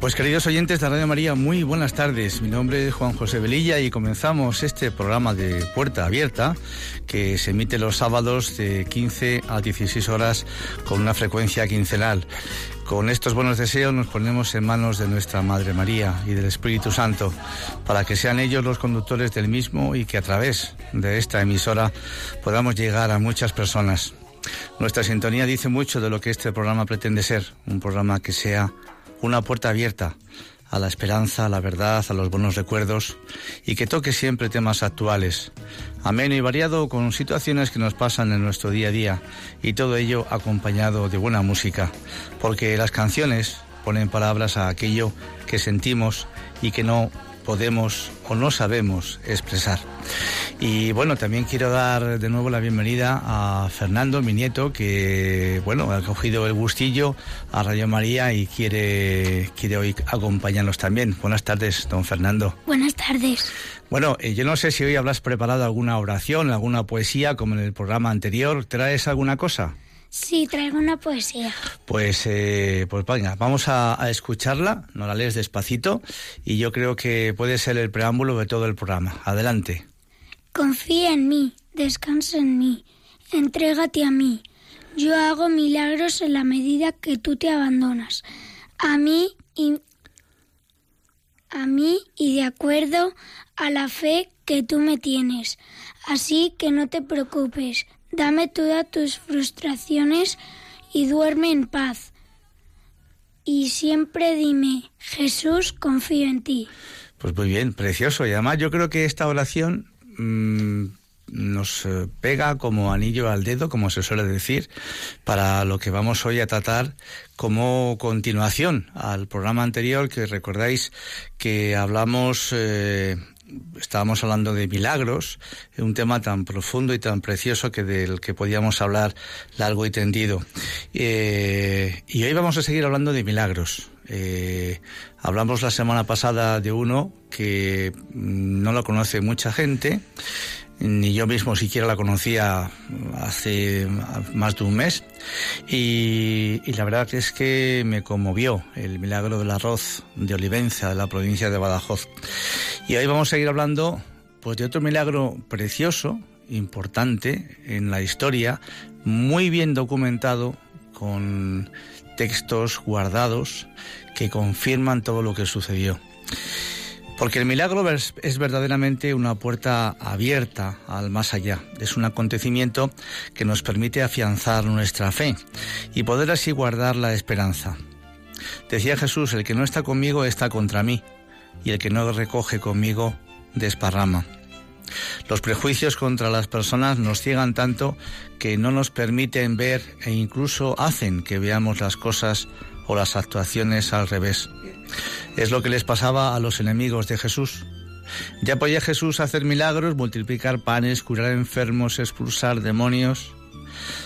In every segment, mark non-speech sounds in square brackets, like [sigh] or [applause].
Pues queridos oyentes de Radio María, muy buenas tardes. Mi nombre es Juan José Velilla y comenzamos este programa de Puerta Abierta que se emite los sábados de 15 a 16 horas con una frecuencia quincenal. Con estos buenos deseos nos ponemos en manos de nuestra Madre María y del Espíritu Santo para que sean ellos los conductores del mismo y que a través de esta emisora podamos llegar a muchas personas. Nuestra sintonía dice mucho de lo que este programa pretende ser, un programa que sea una puerta abierta a la esperanza, a la verdad, a los buenos recuerdos y que toque siempre temas actuales, ameno y variado con situaciones que nos pasan en nuestro día a día y todo ello acompañado de buena música, porque las canciones ponen palabras a aquello que sentimos y que no podemos o no sabemos expresar. Y bueno, también quiero dar de nuevo la bienvenida a Fernando, mi nieto, que bueno, ha cogido el gustillo a Radio María y quiere, quiere hoy acompañarnos también. Buenas tardes, don Fernando. Buenas tardes. Bueno, eh, yo no sé si hoy habrás preparado alguna oración, alguna poesía, como en el programa anterior. ¿Traes alguna cosa? Sí, traigo una poesía. Pues, eh, pues venga, vamos a, a, escucharla, no la lees despacito, y yo creo que puede ser el preámbulo de todo el programa. Adelante. Confía en mí, descansa en mí, entrégate a mí. Yo hago milagros en la medida que tú te abandonas. A mí y a mí y de acuerdo a la fe que tú me tienes. Así que no te preocupes, dame todas tus frustraciones y duerme en paz. Y siempre dime, Jesús, confío en ti. Pues muy bien, precioso. Y además yo creo que esta oración Mm, nos eh, pega como anillo al dedo, como se suele decir, para lo que vamos hoy a tratar como continuación al programa anterior, que recordáis que hablamos, eh, estábamos hablando de milagros, un tema tan profundo y tan precioso que del que podíamos hablar largo y tendido. Eh, y hoy vamos a seguir hablando de milagros. Hablamos la semana pasada de uno que no lo conoce mucha gente, ni yo mismo siquiera la conocía hace más de un mes, y, la verdad es que me conmovió el milagro del arroz de Olivenza, de la provincia de Badajoz. Y hoy vamos a ir hablando pues, de otro milagro precioso, importante en la historia, muy bien documentado, con textos guardados que confirman todo lo que sucedió. Porque el milagro es, verdaderamente una puerta abierta al más allá. Es un acontecimiento que nos permite afianzar nuestra fe y poder así guardar la esperanza. Decía Jesús, el que no está conmigo está contra mí y el que no recoge conmigo desparrama. Los prejuicios contra las personas nos ciegan tanto que no nos permiten ver e incluso hacen que veamos las cosas o las actuaciones al revés. Es lo que les pasaba a los enemigos de Jesús. Ya podía Jesús hacer milagros, multiplicar panes, curar enfermos, expulsar demonios.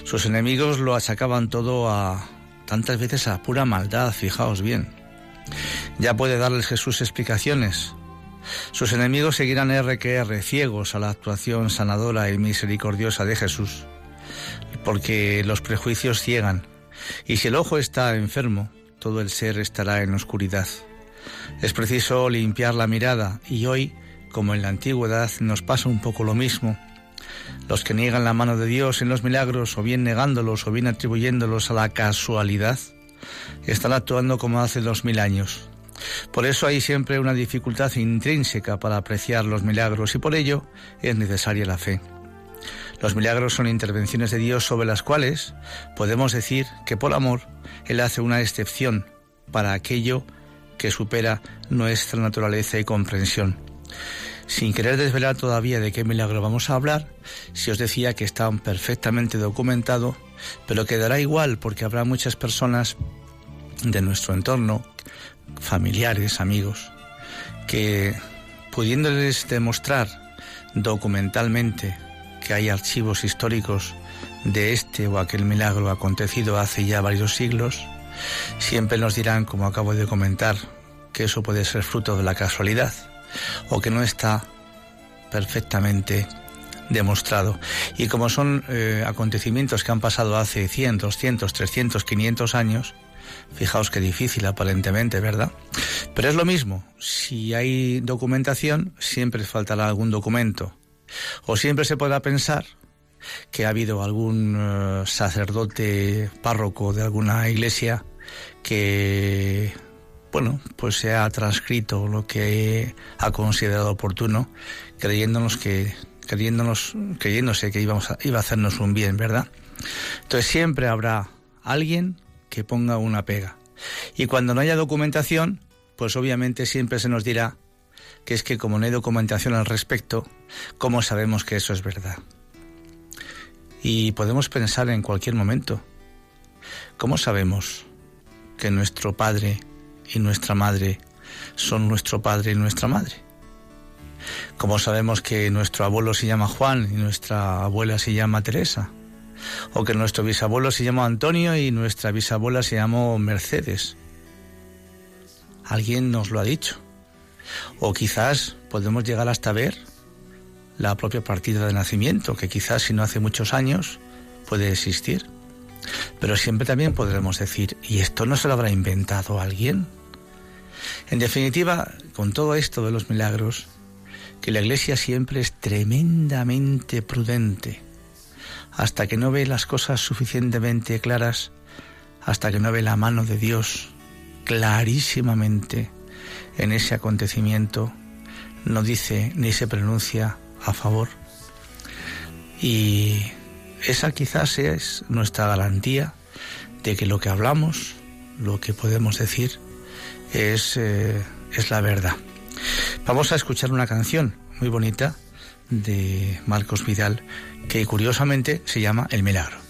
Sus enemigos lo achacaban todo a tantas veces a pura maldad, fijaos bien. Ya puede darles Jesús explicaciones. Sus enemigos seguirán RQR, ciegos a la actuación sanadora y misericordiosa de Jesús, porque los prejuicios ciegan, y si el ojo está enfermo, todo el ser estará en oscuridad. Es preciso limpiar la mirada, y hoy, como en la antigüedad, nos pasa un poco lo mismo. Los que niegan la mano de Dios en los milagros, o bien negándolos, o bien atribuyéndolos a la casualidad, están actuando como hace dos mil años. Por eso hay siempre una dificultad intrínseca para apreciar los milagros y por ello es necesaria la fe. Los milagros son intervenciones de Dios sobre las cuales podemos decir que por amor Él hace una excepción para aquello que supera nuestra naturaleza y comprensión. Sin querer desvelar todavía de qué milagro vamos a hablar, si os decía que está perfectamente documentado, pero quedará igual porque habrá muchas personas de nuestro entorno, familiares, amigos, que pudiéndoles demostrar documentalmente que hay archivos históricos de este o aquel milagro acontecido hace ya varios siglos, siempre nos dirán, como acabo de comentar, que eso puede ser fruto de la casualidad o que no está perfectamente demostrado. Y como son eh, acontecimientos que han pasado hace 100, 200, 300, 500 años, fijaos qué difícil aparentemente, ¿verdad? Pero es lo mismo, si hay documentación, siempre faltará algún documento. O siempre se podrá pensar que ha habido algún eh, sacerdote párroco de alguna iglesia que bueno, pues se ha transcrito lo que ha considerado oportuno, creyéndonos que, creyéndonos, creyéndose que íbamos iba a hacernos un bien, ¿verdad? Entonces siempre habrá alguien que ponga una pega. Y cuando no haya documentación, pues obviamente siempre se nos dirá que es que como no hay documentación al respecto, ¿cómo sabemos que eso es verdad? Y podemos pensar en cualquier momento, ¿cómo sabemos que nuestro Padre y nuestra madre son nuestro padre y nuestra madre. Como sabemos que nuestro abuelo se llama Juan y nuestra abuela se llama Teresa, o que nuestro bisabuelo se llama Antonio y nuestra bisabuela se llamó Mercedes. Alguien nos lo ha dicho. O quizás podemos llegar hasta ver la propia partida de nacimiento, que quizás si no hace muchos años puede existir. Pero siempre también podremos decir, ¿y esto no se lo habrá inventado alguien? En definitiva, con todo esto de los milagros, que la Iglesia siempre es tremendamente prudente, hasta que no ve las cosas suficientemente claras, hasta que no ve la mano de Dios clarísimamente en ese acontecimiento, no dice ni se pronuncia a favor. Y esa quizás es nuestra garantía de que lo que hablamos, lo que podemos decir, es, eh, es la verdad. Vamos a escuchar una canción muy bonita de Marcos Vidal que curiosamente se llama El Milagro.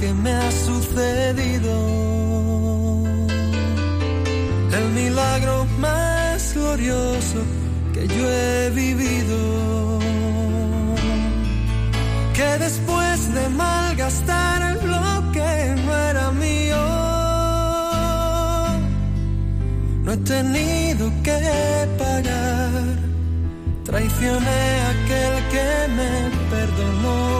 Que me ha sucedido. El milagro más glorioso que yo he vivido. Que después de malgastar lo que no era mío, no he tenido que pagar. Traicioné a aquel que me perdonó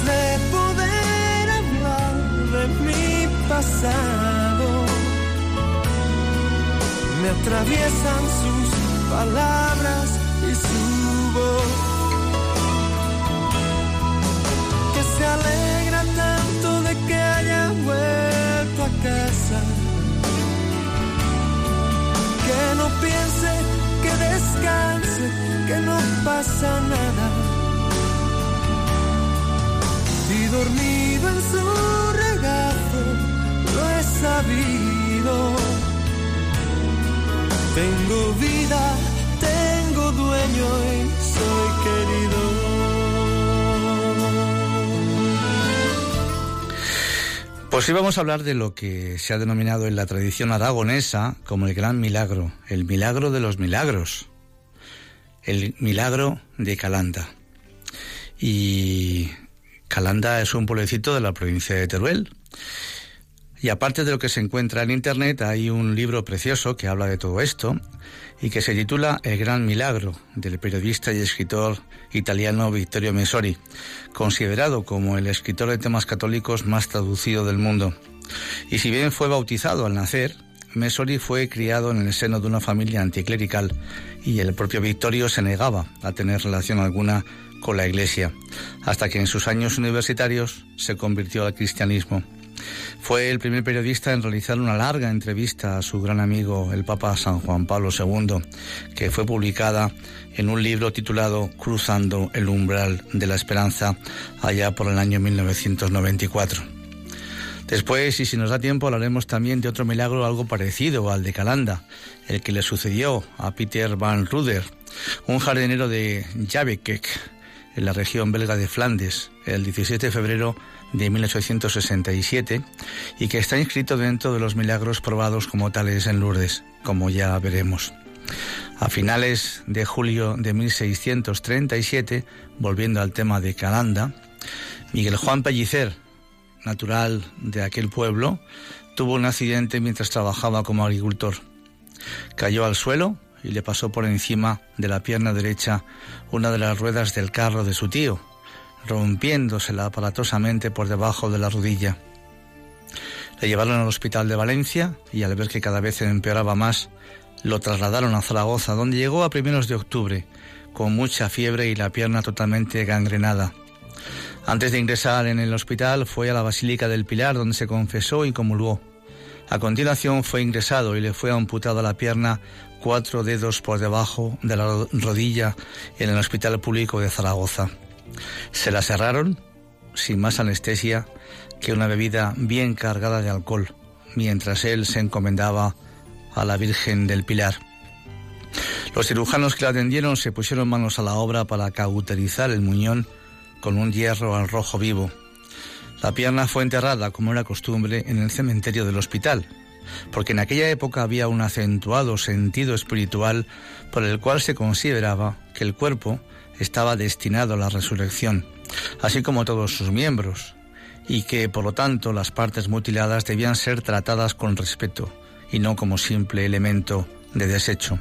de poder hablar de mi pasado. Me atraviesan sus palabras y su voz. Que se alegra tanto de que haya vuelto a casa. Que no piense, que descanse, que no pasa nada dormido en su regazo, lo he sabido. Tengo vida, tengo dueño y soy querido. Pues hoy vamos a hablar de lo que se ha denominado en la tradición aragonesa como el gran milagro, el milagro de los milagros, el milagro de Calanda. Y Calanda es un pueblecito de la provincia de Teruel. Y aparte de lo que se encuentra en Internet, hay un libro precioso que habla de todo esto y que se titula El Gran Milagro, del periodista y escritor italiano Vittorio Messori, considerado como el escritor de temas católicos más traducido del mundo. Y si bien fue bautizado al nacer, Messori fue criado en el seno de una familia anticlerical y el propio Vittorio se negaba a tener relación alguna con la Iglesia, hasta que en sus años universitarios se convirtió al cristianismo. Fue el primer periodista en realizar una larga entrevista a su gran amigo, el Papa San Juan Pablo II, que fue publicada en un libro titulado Cruzando el umbral de la esperanza, allá por el año 1994. Después, y si nos da tiempo, hablaremos también de otro milagro algo parecido al de Calanda, el que le sucedió a Peter van Ruder, un jardinero de Javekek, en la región belga de Flandes, el 17 de febrero de 1867 y que está inscrito dentro de los milagros probados como tales en Lourdes, como ya veremos. A finales de julio de 1637, volviendo al tema de Calanda, Miguel Juan Pellicer, natural de aquel pueblo, tuvo un accidente mientras trabajaba como agricultor. Cayó al suelo y le pasó por encima de la pierna derecha una de las ruedas del carro de su tío, rompiéndosela aparatosamente por debajo de la rodilla. Le llevaron al hospital de Valencia y al ver que cada vez empeoraba más, lo trasladaron a Zaragoza, donde llegó a primeros de octubre, con mucha fiebre y la pierna totalmente gangrenada. Antes de ingresar en el hospital fue a la Basílica del Pilar, donde se confesó y comulgó. A continuación fue ingresado y le fue amputada la pierna cuatro dedos por debajo de la rodilla en el Hospital Público de Zaragoza. Se la cerraron sin más anestesia que una bebida bien cargada de alcohol, mientras él se encomendaba a la Virgen del Pilar. Los cirujanos que la atendieron se pusieron manos a la obra para cauterizar el muñón con un hierro al rojo vivo. La pierna fue enterrada, como era costumbre, en el cementerio del hospital, porque en aquella época había un acentuado sentido espiritual por el cual se consideraba que el cuerpo estaba destinado a la resurrección, así como todos sus miembros, y que por lo tanto las partes mutiladas debían ser tratadas con respeto y no como simple elemento de desecho.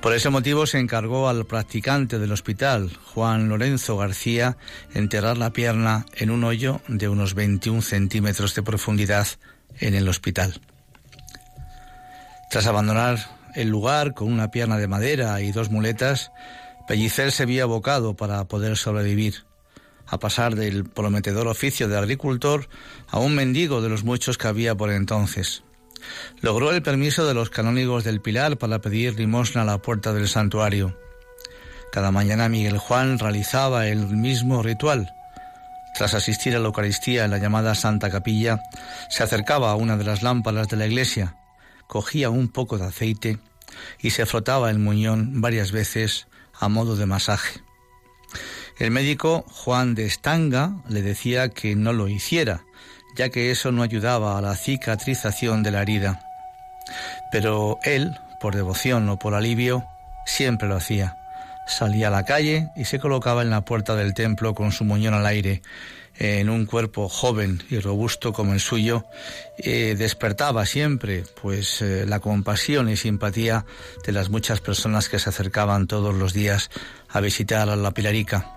Por ese motivo se encargó al practicante del hospital, Juan Lorenzo García, enterrar la pierna en un hoyo de unos 21 centímetros de profundidad en el hospital. Tras abandonar el lugar con una pierna de madera y dos muletas, Pellicer se vio abocado para poder sobrevivir, a pasar del prometedor oficio de agricultor a un mendigo de los muchos que había por entonces. Logró el permiso de los canónigos del Pilar para pedir limosna a la puerta del santuario. Cada mañana Miguel Juan realizaba el mismo ritual. Tras asistir a la Eucaristía en la llamada Santa Capilla, se acercaba a una de las lámparas de la iglesia, cogía un poco de aceite y se frotaba el muñón varias veces a modo de masaje. El médico Juan de Estanga le decía que no lo hiciera, ya que eso no ayudaba a la cicatrización de la herida. Pero él, por devoción o por alivio, siempre lo hacía. Salía a la calle y se colocaba en la puerta del templo con su muñón al aire, en un cuerpo joven y robusto como el suyo, eh, despertaba siempre pues eh, la compasión y simpatía de las muchas personas que se acercaban todos los días a visitar a la Pilarica.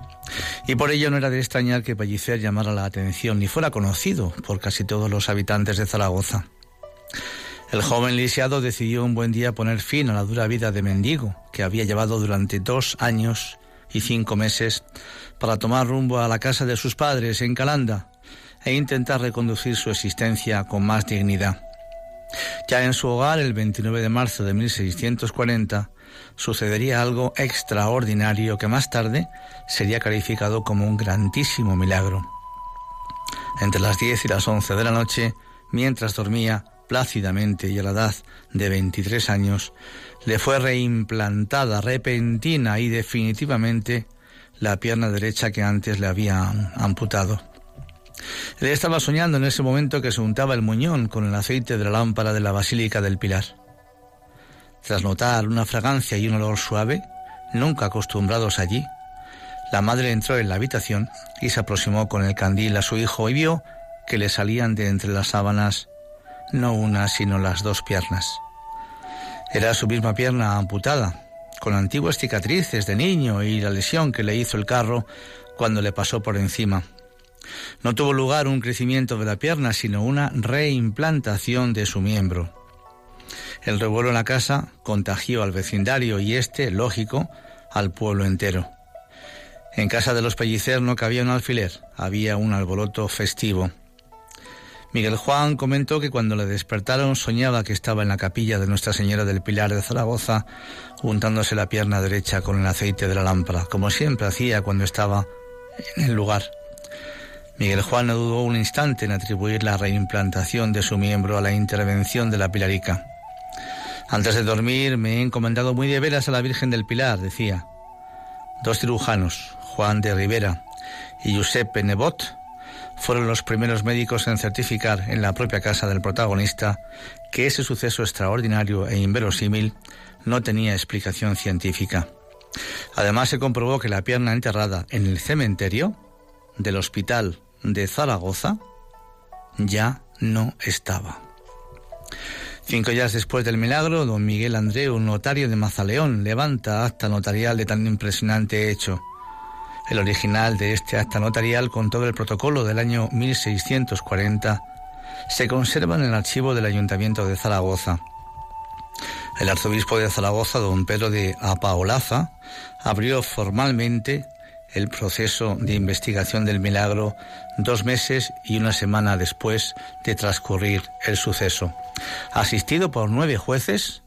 Y por ello no era de extrañar que Pellicer llamara la atención ni fuera conocido por casi todos los habitantes de Zaragoza. El joven lisiado decidió un buen día poner fin a la dura vida de mendigo que había llevado durante dos años y cinco meses para tomar rumbo a la casa de sus padres en Calanda e intentar reconducir su existencia con más dignidad. Ya en su hogar, el 29 de marzo de 1640, sucedería algo extraordinario que más tarde sería calificado como un grandísimo milagro. Entre las 10 y las 11 de la noche, mientras dormía plácidamente y a la edad de 23 años, le fue reimplantada repentina y definitivamente la pierna derecha que antes le habían amputado. Él estaba soñando en ese momento que se untaba el muñón con el aceite de la lámpara de la Basílica del Pilar. Tras notar una fragancia y un olor suave, nunca acostumbrados allí, la madre entró en la habitación y se aproximó con el candil a su hijo y vio que le salían de entre las sábanas no una, sino las dos piernas. Era su misma pierna amputada, con antiguas cicatrices de niño y la lesión que le hizo el carro cuando le pasó por encima. No tuvo lugar un crecimiento de la pierna, sino una reimplantación de su miembro. El revuelo en la casa contagió al vecindario y este, lógico, al pueblo entero. En casa de los Pellicer no cabía un alfiler, había un alboroto festivo. Miguel Juan comentó que cuando le despertaron soñaba que estaba en la capilla de Nuestra Señora del Pilar de Zaragoza, untándose la pierna derecha con el aceite de la lámpara, como siempre hacía cuando estaba en el lugar. Miguel Juan no dudó un instante en atribuir la reimplantación de su miembro a la intervención de la Pilarica. Antes de dormir me he encomendado muy de veras a la Virgen del Pilar, decía. Dos cirujanos, Juan de Rivera y Giuseppe Nebot, fueron los primeros médicos en certificar en la propia casa del protagonista que ese suceso extraordinario e inverosímil no tenía explicación científica. Además se comprobó que la pierna enterrada en el cementerio del hospital de Zaragoza ya no estaba. Cinco días después del milagro, don Miguel Andreu, notario de Mazaleón, levanta acta notarial de tan impresionante hecho. El original de este acta notarial con todo el protocolo del año 1640 se conserva en el archivo del Ayuntamiento de Zaragoza. El arzobispo de Zaragoza, don Pedro de Apaolaza, abrió formalmente el proceso de investigación del milagro dos meses y una semana después de transcurrir el suceso, asistido por nueve jueces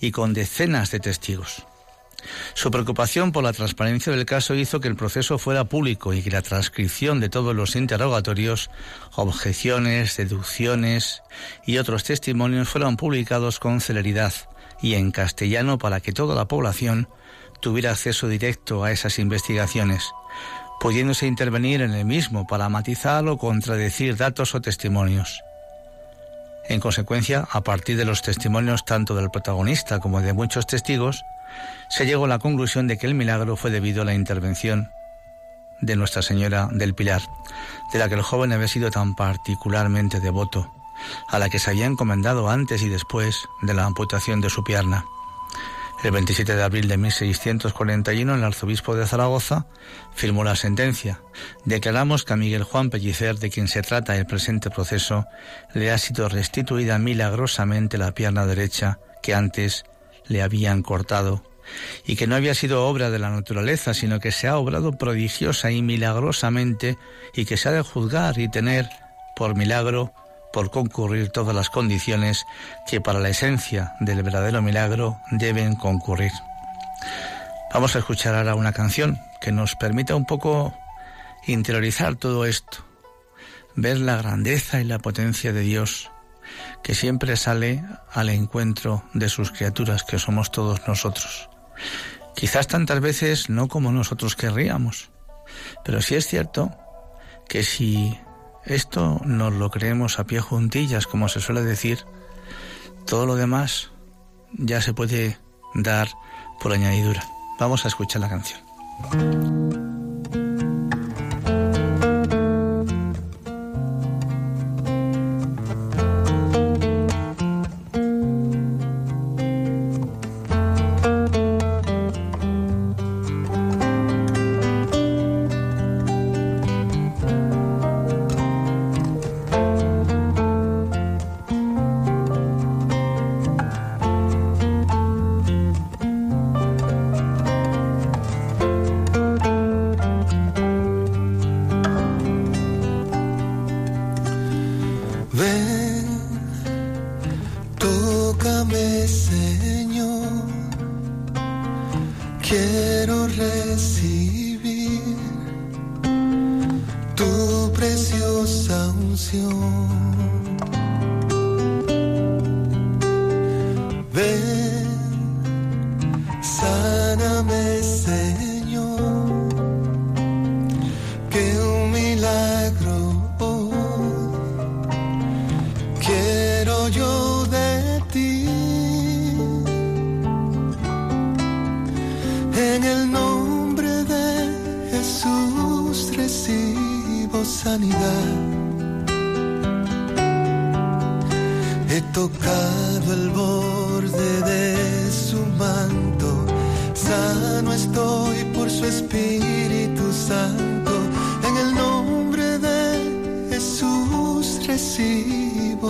y con decenas de testigos. Su preocupación por la transparencia del caso hizo que el proceso fuera público y que la transcripción de todos los interrogatorios, objeciones, deducciones y otros testimonios fueran publicados con celeridad y en castellano para que toda la población tuviera acceso directo a esas investigaciones, pudiéndose intervenir en el mismo para matizar o contradecir datos o testimonios. En consecuencia, a partir de los testimonios tanto del protagonista como de muchos testigos, se llegó a la conclusión de que el milagro fue debido a la intervención de Nuestra Señora del Pilar, de la que el joven había sido tan particularmente devoto, a la que se había encomendado antes y después de la amputación de su pierna. El 27 de abril de 1641, el arzobispo de Zaragoza firmó la sentencia. Declaramos que a Miguel Juan Pellicer, de quien se trata el presente proceso, le ha sido restituida milagrosamente la pierna derecha que antes le habían cortado y que no había sido obra de la naturaleza, sino que se ha obrado prodigiosa y milagrosamente y que se ha de juzgar y tener por milagro por concurrir todas las condiciones que para la esencia del verdadero milagro deben concurrir. Vamos a escuchar ahora una canción que nos permita un poco interiorizar todo esto, ver la grandeza y la potencia de Dios, que siempre sale al encuentro de sus criaturas, que somos todos nosotros. Quizás tantas veces no como nosotros querríamos, pero sí es cierto que si esto nos lo creemos a pie juntillas, como se suele decir. Todo lo demás ya se puede dar por añadidura. Vamos a escuchar la canción.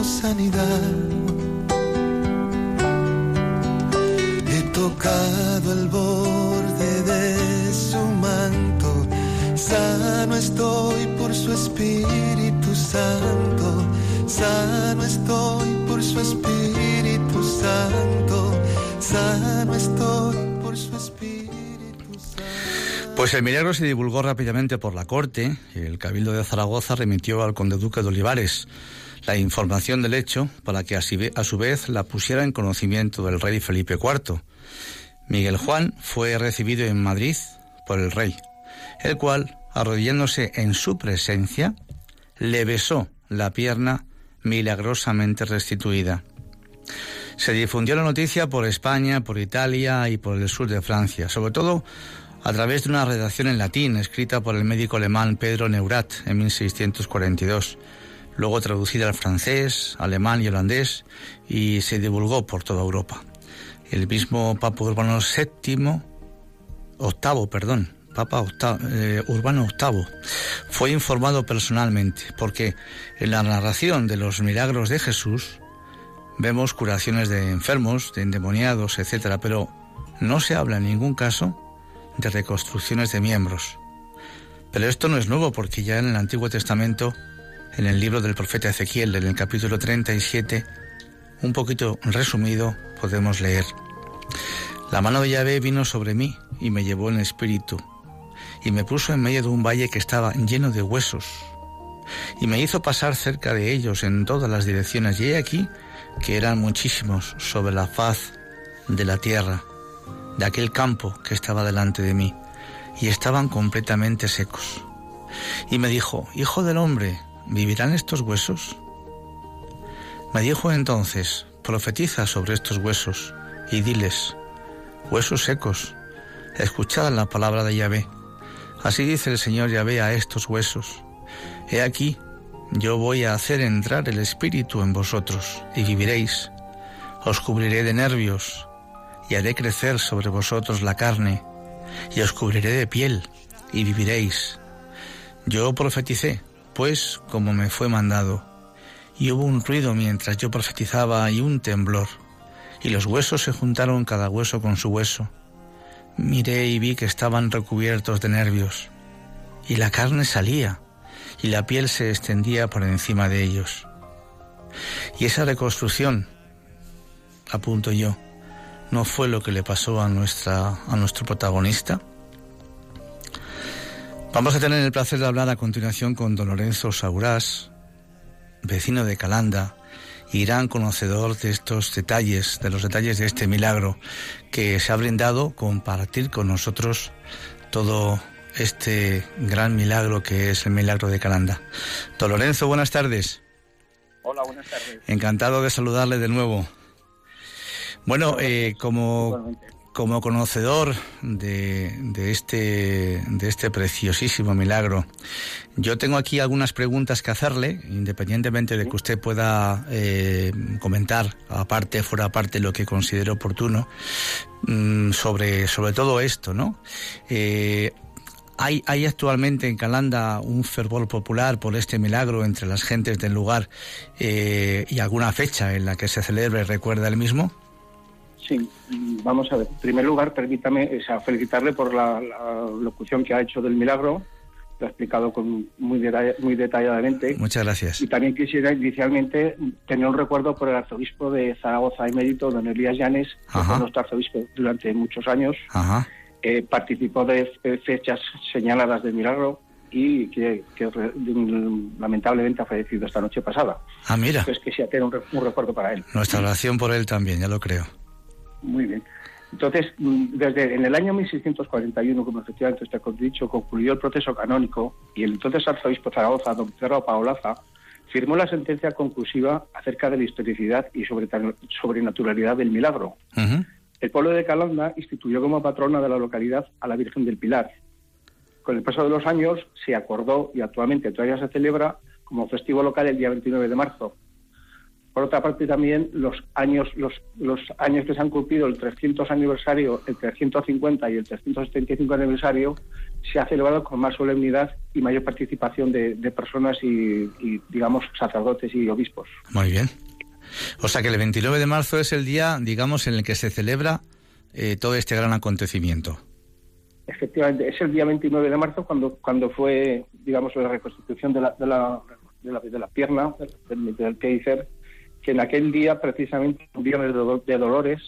Sanidad. He tocado el borde de su manto, sano estoy por su Espíritu Santo, sano estoy por su Espíritu Santo, sano estoy por su Espíritu. Pues el milagro se divulgó rápidamente por la corte. Y el Cabildo de Zaragoza remitió al conde duque de Olivares la información del hecho para que a su vez la pusiera en conocimiento del rey Felipe IV. Miguel Juan fue recibido en Madrid por el rey, el cual, arrodillándose en su presencia, le besó la pierna milagrosamente restituida. Se difundió la noticia por España, por Italia y por el sur de Francia, sobre todo a través de una redacción en latín escrita por el médico alemán Pedro Neurat en 1642, luego traducida al francés, alemán y holandés y se divulgó por toda Europa. El mismo Papa Urbano VII, octavo, perdón, Papa eh, Urbano VIII, fue informado personalmente, porque en la narración de los milagros de Jesús vemos curaciones de enfermos, de endemoniados, etcétera, pero no se habla en ningún caso de reconstrucciones de miembros. Pero esto no es nuevo porque ya en el Antiguo Testamento, en el libro del profeta Ezequiel, en el capítulo 37, un poquito resumido, podemos leer. La mano de Yahvé vino sobre mí y me llevó en espíritu y me puso en medio de un valle que estaba lleno de huesos y me hizo pasar cerca de ellos en todas las direcciones y he aquí que eran muchísimos sobre la faz de la tierra, de aquel campo que estaba delante de mí, y estaban completamente secos. Y me dijo, Hijo del hombre, ¿vivirán estos huesos? Me dijo entonces, profetiza sobre estos huesos y diles, huesos secos, escuchad la palabra de Yahvé. Así dice el Señor Yahvé a estos huesos. He aquí, yo voy a hacer entrar el Espíritu en vosotros y viviréis. Os cubriré de nervios y haré crecer sobre vosotros la carne y os cubriré de piel y viviréis. Yo profeticé, pues como me fue mandado, y hubo un ruido mientras yo profetizaba y un temblor, y los huesos se juntaron cada hueso con su hueso. Miré y vi que estaban recubiertos de nervios, y la carne salía, y la piel se extendía por encima de ellos. Y esa reconstrucción, apunto yo, no fue lo que le pasó a nuestra a nuestro protagonista. Vamos a tener el placer de hablar a continuación con don Lorenzo Saurás, vecino de Calanda y gran conocedor de estos detalles, de los detalles de este milagro que se ha brindado compartir con nosotros todo este gran milagro que es el milagro de Calanda. Don Lorenzo, buenas tardes. Hola, buenas tardes. Encantado de saludarle de nuevo. Bueno, eh, como. Como conocedor de, este, de este preciosísimo milagro, yo tengo aquí algunas preguntas que hacerle, independientemente de que usted pueda eh, comentar, aparte, fuera aparte, lo que considere oportuno, mm, sobre, todo esto, ¿no? Eh, hay, actualmente en Calanda un fervor popular por este milagro entre las gentes del lugar eh, y alguna fecha en la que se celebre recuerda el mismo. Sí, vamos a ver. En primer lugar, permítame o sea, felicitarle por la, la locución que ha hecho del milagro lo ha explicado con muy, deta- muy detalladamente. Muchas gracias. Y también quisiera inicialmente tener un recuerdo por el arzobispo de Zaragoza emérito, don Elías Llanes, que fue nuestro arzobispo durante muchos años. Ajá. Eh, participó de fe- fechas señaladas del milagro y que, que lamentablemente ha fallecido esta noche pasada. Ah, mira, Entonces quisiera tener un, un recuerdo para él. nuestra oración por él también, ya lo creo. Muy bien. Entonces, mm, desde en el año 1641, como efectivamente usted ha dicho, concluyó el proceso canónico y el entonces arzobispo Zaragoza, don Pedro Paolaza, firmó la sentencia conclusiva acerca de la historicidad y sobre- sobrenaturalidad del milagro. El pueblo de Calanda instituyó como patrona de la localidad a la Virgen del Pilar. Con el paso de los años se acordó y actualmente todavía se celebra como festivo local el día 29 de marzo. Por otra parte también los años los, los años que se han cumplido el 300 aniversario, el 350 y el 375 aniversario se ha celebrado con más solemnidad y mayor participación de, de personas y, y, digamos sacerdotes y obispos. Muy bien. O sea que el 29 de marzo es el día, digamos, en el que se celebra eh, todo este gran acontecimiento. Efectivamente, es el día 29 de marzo cuando cuando fue, digamos, la reconstitución de la, de la, de la, de la pierna, del, del Kaiser, que en aquel día precisamente día de, de dolores,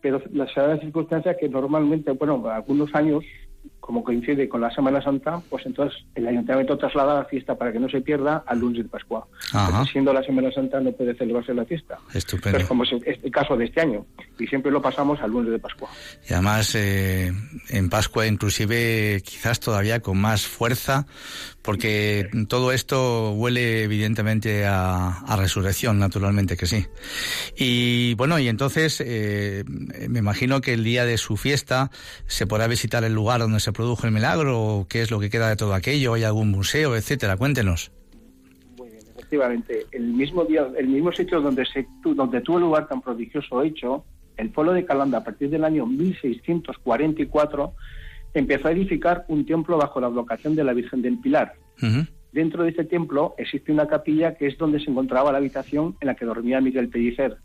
pero se da la circunstancia que normalmente, bueno, algunos años, como coincide con la Semana Santa, pues entonces el ayuntamiento traslada la fiesta para que no se pierda al lunes de Pascua. Siendo la Semana Santa no puede celebrarse la fiesta. Estupendo. Pero como es el, caso de este año, y siempre lo pasamos al lunes de Pascua. Y además eh, en Pascua inclusive quizás todavía con más fuerza, porque todo esto huele evidentemente a, a resurrección, naturalmente que sí. Y bueno, y entonces eh, me imagino que el día de su fiesta se podrá visitar el lugar donde se produjo el milagro, o qué es lo que queda de todo aquello, hay algún museo, etcétera. Cuéntenos. Muy bien, efectivamente. El mismo día, el mismo sitio donde se donde tuvo lugar tan prodigioso hecho, el pueblo de Calanda, a partir del año 1644, empezó a edificar un templo bajo la advocación de la Virgen del Pilar. Dentro de este templo existe una capilla que es donde se encontraba la habitación en la que dormía Miguel Pellicer.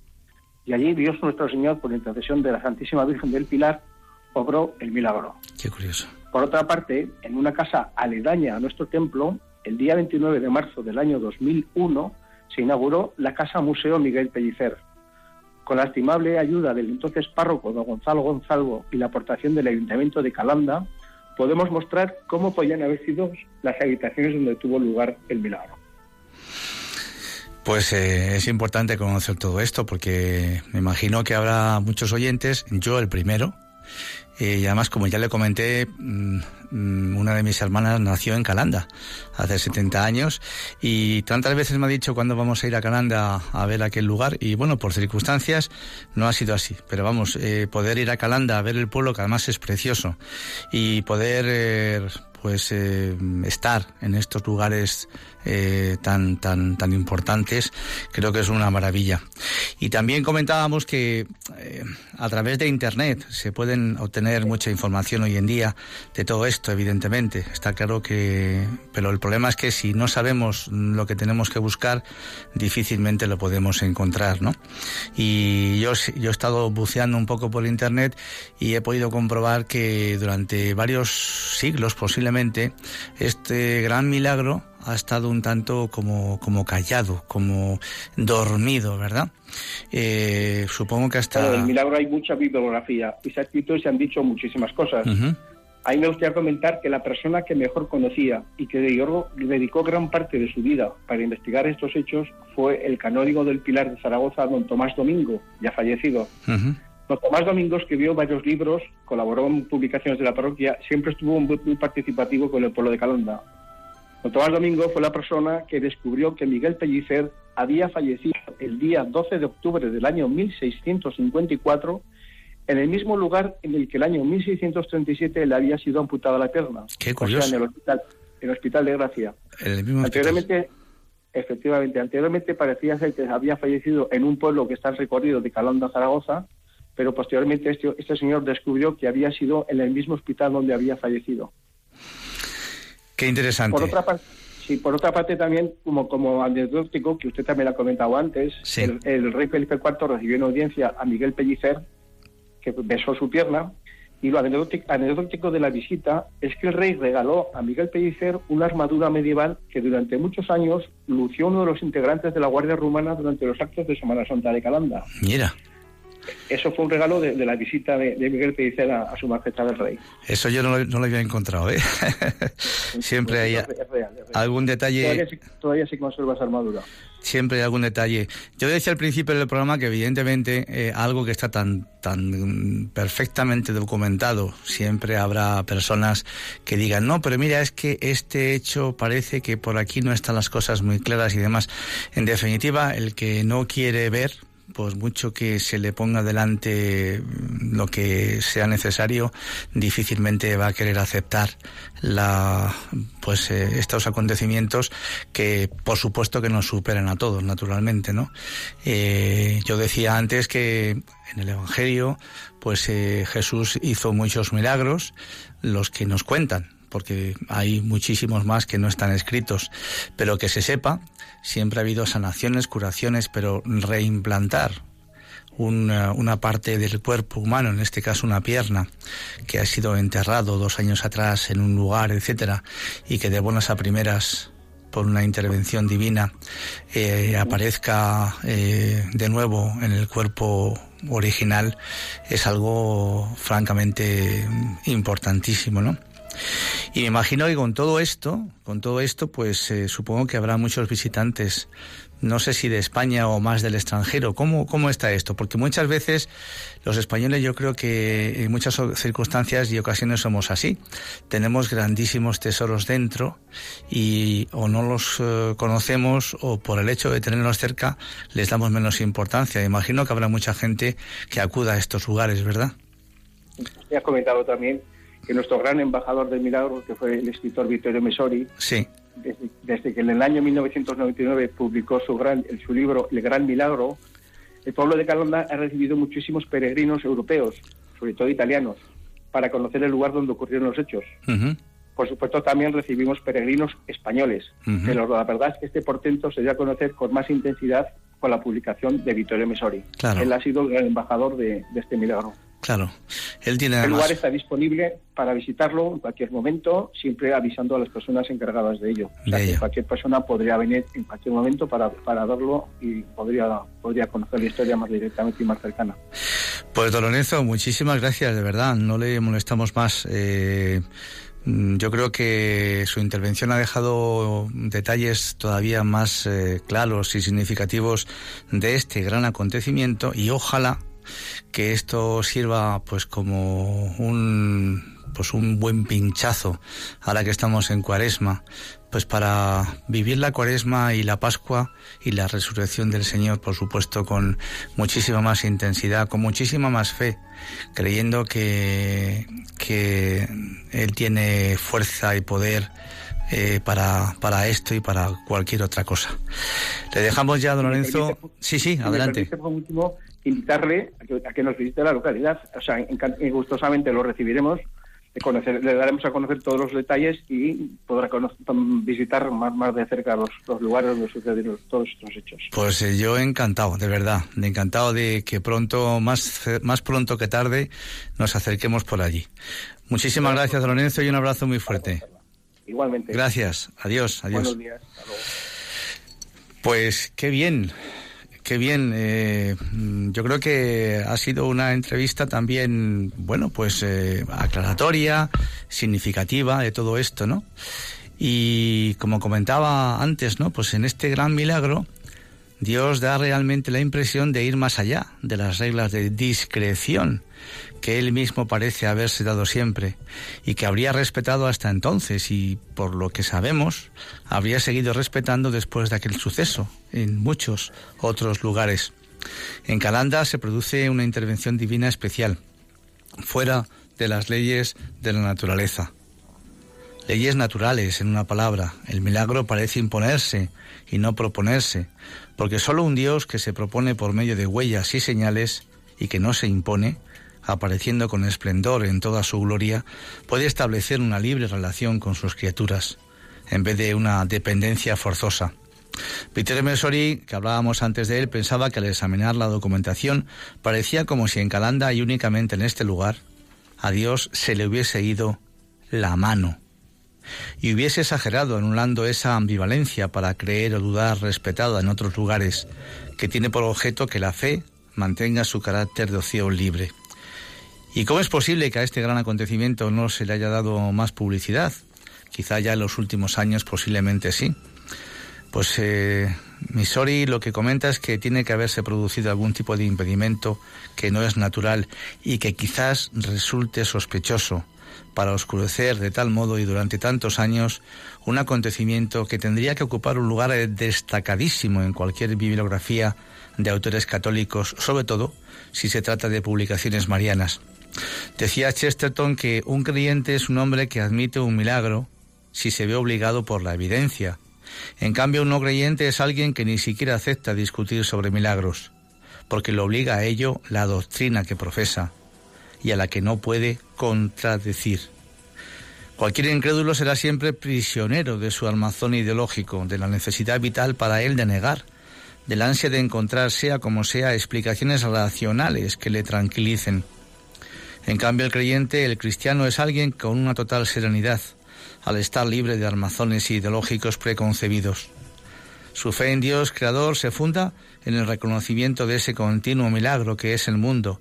Y allí Dios nuestro Señor, por intercesión de la Santísima Virgen del Pilar, obró el milagro. Qué curioso. Por otra parte, en una casa aledaña a nuestro templo, el día 29 de marzo del año 2001 se inauguró la Casa Museo Miguel Pellicer. Con la estimable ayuda del entonces párroco don Gonzalo Gonzalvo y la aportación del Ayuntamiento de Calanda, podemos mostrar cómo podían haber sido las habitaciones donde tuvo lugar el milagro. Pues eh, es importante conocer todo esto porque me imagino que habrá muchos oyentes, yo el primero, eh, y además como ya le comenté, mm, mm, una de mis hermanas nació en Calanda hace 70 años y tantas veces me ha dicho cuándo vamos a ir a Calanda a ver aquel lugar y bueno, por circunstancias no ha sido así, pero vamos, eh, poder ir a Calanda a ver el pueblo que además es precioso y poder eh, pues estar en estos lugares tan tan tan importantes creo que es una maravilla y también comentábamos que eh, a través de internet se pueden obtener mucha información hoy en día de todo esto evidentemente. Está claro que pero el problema es que si no sabemos lo que tenemos que buscar difícilmente lo podemos encontrar no y yo yo he estado buceando un poco por internet y he podido comprobar que durante varios siglos posiblemente este gran milagro ha estado un tanto como, como callado, como dormido, ¿verdad? Eh, supongo que hasta... Claro, del milagro hay mucha bibliografía y se ha escrito y se han dicho muchísimas cosas. Ujú, Ahí me gustaría comentar que la persona que mejor conocía y que dedicó, dedicó gran parte de su vida para investigar estos hechos fue el canónigo del Pilar de Zaragoza, don Tomás Domingo, ya fallecido. ujú. Don Tomás Domingo escribió varios libros, colaboró en publicaciones de la parroquia, siempre estuvo muy, muy participativo con el pueblo de Calanda. Don Tomás Domingo fue la persona que descubrió que Miguel Pellicer había fallecido el día 12 de octubre del año 1654 en el mismo lugar en el que el año 1637 le había sido amputada la pierna. Qué O curioso. sea, en el hospital, en el hospital de Gracia. En el mismo hospital. Anteriormente, efectivamente, anteriormente parecía ser que había fallecido en un pueblo que está en recorrido de Calanda Zaragoza, pero posteriormente este, este señor descubrió que había sido en el mismo hospital donde había fallecido. Qué interesante. Por otra parte, sí, por otra parte también, como, como anecdótico, que usted también lo ha comentado antes, Sí. el, el rey Felipe IV recibió en audiencia a Miguel Pellicer, que besó su pierna, Y lo anecdótico de la visita es que el rey regaló a Miguel Pellicer una armadura medieval que durante muchos años lució uno de los integrantes de la Guardia Rumana durante los actos de Semana Santa de Calanda. Mira. Eso fue un regalo de, la visita de, Miguel Pellicer a, su majestad el rey. Eso yo no lo, había encontrado, ¿eh? [laughs] Siempre hay algún detalle... Todavía, se conserva esa armadura siempre hay algún detalle. Yo decía al principio del programa que evidentemente eh, algo que está tan, tan perfectamente documentado, siempre habrá personas que digan, no, pero mira, es que este hecho parece que por aquí no están las cosas muy claras y demás. En definitiva, el que no quiere ver, pues mucho que se le ponga delante lo que sea necesario, difícilmente va a querer aceptar la, pues eh, estos acontecimientos que por supuesto que nos superan a todos, naturalmente, ¿no? Eh, yo decía antes que en el Evangelio, pues eh, Jesús hizo muchos milagros, los que nos cuentan, porque hay muchísimos más que no están escritos, pero que se sepa siempre ha habido sanaciones, curaciones, pero reimplantar una, una, parte del cuerpo humano, en este caso una pierna, que ha sido enterrado dos años atrás en un lugar, etcétera, y que de buenas a primeras por una intervención divina eh, aparezca eh, de nuevo en el cuerpo original es algo francamente importantísimo, ¿no? Y me imagino que con todo esto, con todo esto, pues eh, supongo que habrá muchos visitantes, no sé si de España o más del extranjero. ¿Cómo, ¿Cómo está esto? Porque muchas veces los españoles yo creo que en muchas circunstancias y ocasiones somos así. Tenemos grandísimos tesoros dentro y o no los eh, conocemos o por el hecho de tenerlos cerca les damos menos importancia. Imagino que habrá mucha gente que acuda a estos lugares, ¿verdad? Ya has comentado también que nuestro gran embajador del milagro, que fue el escritor Vittorio Mesori, sí. desde, que en el año 1999 publicó su, gran, su libro El Gran Milagro, el pueblo de Calanda ha recibido muchísimos peregrinos europeos, sobre todo italianos, para conocer el lugar donde ocurrieron los hechos. Por supuesto, también recibimos peregrinos españoles, pero la verdad es que este portento se dio a conocer con más intensidad con la publicación de Vittorio Mesori. Él ha sido el embajador de este milagro. Claro, él tiene. El lugar está disponible para visitarlo en cualquier momento, siempre avisando a las personas encargadas de ello. O sea, que cualquier persona podría venir en cualquier momento para, para verlo y podría, podría conocer la historia más directamente y más cercana. Pues, don Lorenzo, muchísimas gracias, de verdad. No le molestamos más. Eh, yo creo que su intervención ha dejado detalles todavía más eh, claros y significativos de este gran acontecimiento y ojalá que esto sirva pues como un pues un buen pinchazo ahora que estamos en Cuaresma, pues para vivir la Cuaresma y la Pascua y la resurrección del Señor, por supuesto, con muchísima más intensidad, con muchísima más fe, creyendo que, que Él tiene fuerza y poder eh, para, para esto y para cualquier otra cosa. Le dejamos ya, don Lorenzo. Sí, sí, adelante invitarle a que, nos visite la localidad. O sea, gustosamente lo recibiremos, le daremos a conocer todos los detalles y podrá visitar más, más de cerca los, lugares donde sucedieron todos estos hechos. Pues eh, yo encantado, de verdad, encantado de que pronto, más, más pronto que tarde, nos acerquemos por allí. Muchísimas gracias, Lorenzo, y un abrazo muy fuerte. Igualmente. Gracias. Adiós. Adiós. Buenos días. Pues qué bien. Qué bien. Eh, yo creo que ha sido una entrevista también, bueno, pues eh, aclaratoria, significativa de todo esto, ¿no? Y como comentaba antes, ¿no? Pues en este gran milagro, Dios da realmente la impresión de ir más allá de las reglas de discreción que él mismo parece haberse dado siempre y que habría respetado hasta entonces y, por lo que sabemos, habría seguido respetando después de aquel suceso en muchos otros lugares. En Calanda se produce una intervención divina especial, fuera de las leyes de la naturaleza. Leyes naturales, en una palabra. El milagro parece imponerse y no proponerse, porque solo un Dios que se propone por medio de huellas y señales y que no se impone, apareciendo con esplendor en toda su gloria, puede establecer una libre relación con sus criaturas, en vez de una dependencia forzosa. Peter Mesori, que hablábamos antes de él, pensaba que al examinar la documentación parecía como si en Calanda y únicamente en este lugar a Dios se le hubiese ido la mano y hubiese exagerado anulando esa ambivalencia para creer o dudar respetada en otros lugares, que tiene por objeto que la fe mantenga su carácter de opción libre. ¿Y cómo es posible que a este gran acontecimiento no se le haya dado más publicidad? Quizá ya en los últimos años posiblemente sí. Pues eh, Misori lo que comenta es que tiene que haberse producido algún tipo de impedimento que no es natural y que quizás resulte sospechoso para oscurecer de tal modo y durante tantos años un acontecimiento que tendría que ocupar un lugar destacadísimo en cualquier bibliografía de autores católicos, sobre todo si se trata de publicaciones marianas. Decía Chesterton que un creyente es un hombre que admite un milagro si se ve obligado por la evidencia. En cambio, un no creyente es alguien que ni siquiera acepta discutir sobre milagros, porque lo obliga a ello la doctrina que profesa y a la que no puede contradecir. Cualquier incrédulo será siempre prisionero de su armazón ideológico, de la necesidad vital para él de negar, del ansia de encontrar, sea como sea, explicaciones racionales que le tranquilicen. En cambio, el creyente, el cristiano, es alguien con una total serenidad, al estar libre de armazones ideológicos preconcebidos. Su fe en Dios creador se funda en el reconocimiento de ese continuo milagro que es el mundo,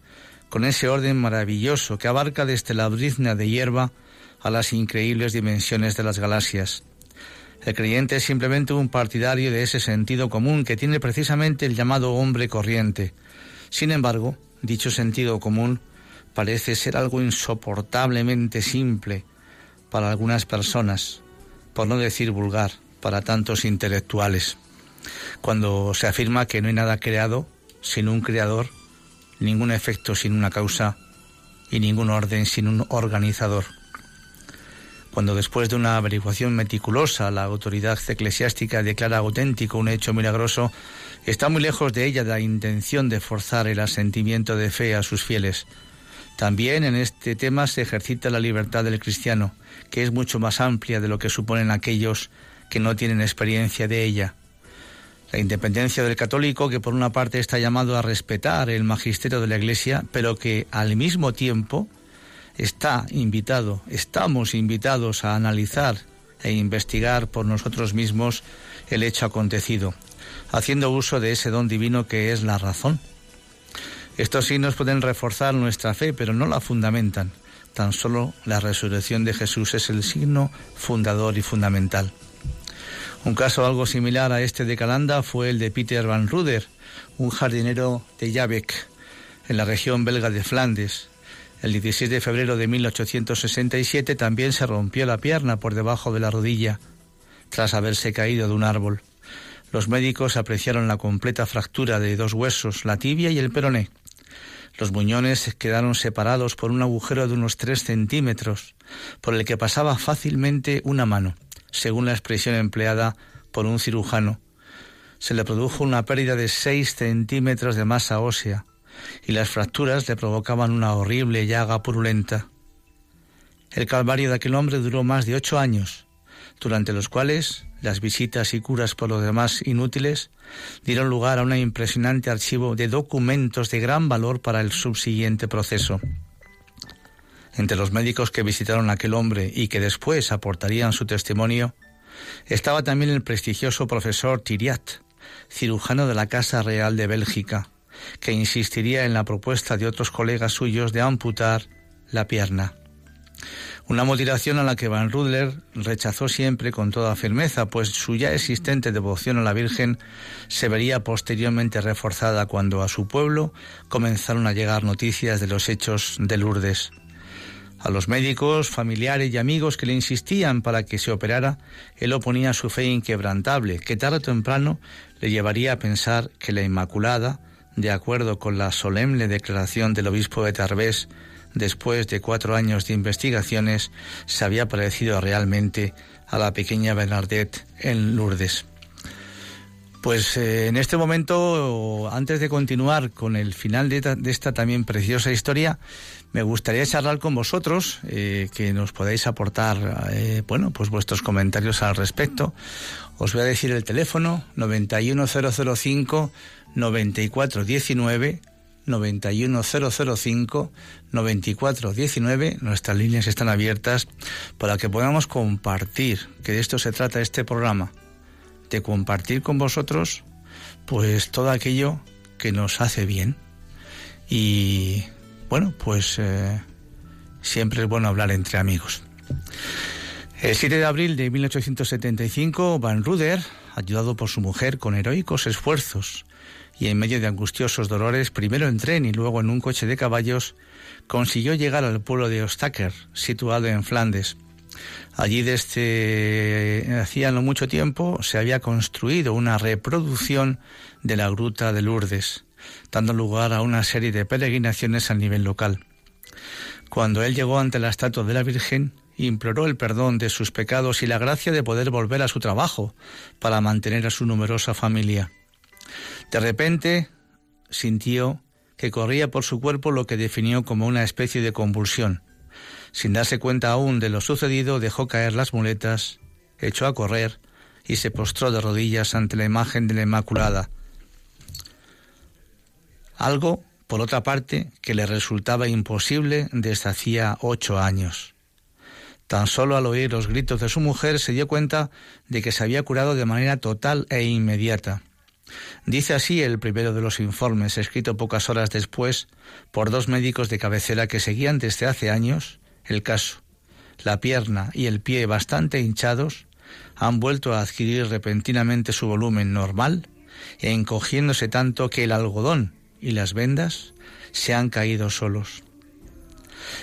con ese orden maravilloso que abarca desde la brizna de hierba a las increíbles dimensiones de las galaxias. El creyente es simplemente un partidario de ese sentido común que tiene precisamente el llamado hombre corriente. Sin embargo, dicho sentido común parece ser algo insoportablemente simple para algunas personas, por no decir vulgar, para tantos intelectuales. Cuando se afirma que no hay nada creado sin un creador, ningún efecto sin una causa y ningún orden sin un organizador. Cuando después de una averiguación meticulosa la autoridad eclesiástica declara auténtico un hecho milagroso, está muy lejos de ella la intención de forzar el asentimiento de fe a sus fieles. También en este tema se ejercita la libertad del cristiano, que es mucho más amplia de lo que suponen aquellos que no tienen experiencia de ella. La independencia del católico, que por una parte está llamado a respetar el magisterio de la Iglesia, pero que al mismo tiempo está invitado, estamos invitados a analizar e investigar por nosotros mismos el hecho acontecido, haciendo uso de ese don divino que es la razón. Estos signos pueden reforzar nuestra fe, pero no la fundamentan. Tan solo la resurrección de Jesús es el signo fundador y fundamental. Un caso algo similar a este de Calanda fue el de Peter van Ruder, un jardinero de Jabeck, en la región belga de Flandes. El 16 de febrero de 1867 también se rompió la pierna por debajo de la rodilla, tras haberse caído de un árbol. Los médicos apreciaron la completa fractura de dos huesos, la tibia y el peroné. Los muñones quedaron separados por un agujero de unos tres centímetros, por el que pasaba fácilmente una mano según la expresión empleada por un cirujano. Se le produjo una pérdida de seis centímetros de masa ósea y las fracturas le provocaban una horrible llaga purulenta. El calvario de aquel hombre duró más de ocho años, durante los cuales las visitas y curas por los demás inútiles dieron lugar a un impresionante archivo de documentos de gran valor para el subsiguiente proceso. Entre los médicos que visitaron a aquel hombre y que después aportarían su testimonio, estaba también el prestigioso profesor Tiriat, cirujano de la Casa Real de Bélgica, que insistiría en la propuesta de otros colegas suyos de amputar la pierna. Una mutilación a la que Van Rudler rechazó siempre con toda firmeza, pues su ya existente devoción a la Virgen se vería posteriormente reforzada cuando a su pueblo comenzaron a llegar noticias de los hechos de Lourdes. A los médicos, familiares y amigos que le insistían para que se operara, él oponía su fe inquebrantable, que tarde o temprano le llevaría a pensar que la Inmaculada, de acuerdo con la solemne declaración del obispo de Tarbés, después de cuatro años de investigaciones, se había parecido realmente a la pequeña Bernadette en Lourdes. Pues eh, en este momento, antes de continuar con el final de esta también preciosa historia, me gustaría charlar con vosotros, eh, que nos podáis aportar, eh, bueno, pues vuestros comentarios al respecto. Os voy a decir el teléfono 91005 9419 91005 9419. Nuestras líneas están abiertas para que podamos compartir, que de esto se trata este programa, de compartir con vosotros pues todo aquello que nos hace bien. Y bueno, pues eh, siempre es bueno hablar entre amigos. El 7 de abril de 1875, Van Ruder, ayudado por su mujer con heroicos esfuerzos y en medio de angustiosos dolores, primero en tren y luego en un coche de caballos, consiguió llegar al pueblo de Ostaker, situado en Flandes. Allí desde hacía no mucho tiempo se había construido una reproducción de la gruta de Lourdes, dando lugar a una serie de peregrinaciones a nivel local. Cuando él llegó ante la estatua de la Virgen, imploró el perdón de sus pecados y la gracia de poder volver a su trabajo para mantener a su numerosa familia. De repente sintió que corría por su cuerpo lo que definió como una especie de convulsión. Sin darse cuenta aún de lo sucedido, dejó caer las muletas, echó a correr y se postró de rodillas ante la imagen de la Inmaculada. Algo, por otra parte, que le resultaba imposible desde hacía ocho años. Tan solo al oír los gritos de su mujer se dio cuenta de que se había curado de manera total e inmediata. Dice así el primero de los informes, escrito pocas horas después por dos médicos de cabecera que seguían desde hace años el caso. La pierna y el pie bastante hinchados han vuelto a adquirir repentinamente su volumen normal encogiéndose tanto que el algodón y las vendas se han caído solos.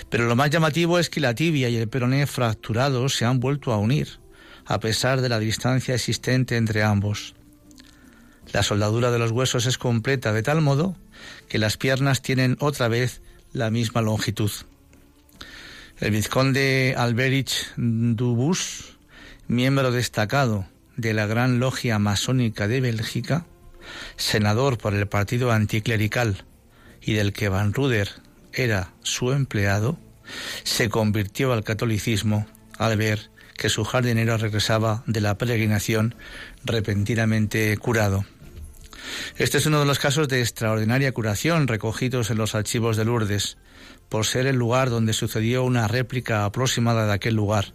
Pero lo más llamativo es que la tibia y el peroné fracturados se han vuelto a unir, a pesar de la distancia existente entre ambos. La soldadura de los huesos es completa de tal modo que las piernas tienen otra vez la misma longitud. El vizconde Alberich Dubus, miembro destacado de la Gran Logia Masónica de Bélgica, senador por el partido anticlerical y del que Van Ruder era su empleado, se convirtió al catolicismo al ver que su jardinero regresaba de la peregrinación repentinamente curado. Este es uno de los casos de extraordinaria curación recogidos en los archivos de Lourdes, por ser el lugar donde sucedió una réplica aproximada de aquel lugar.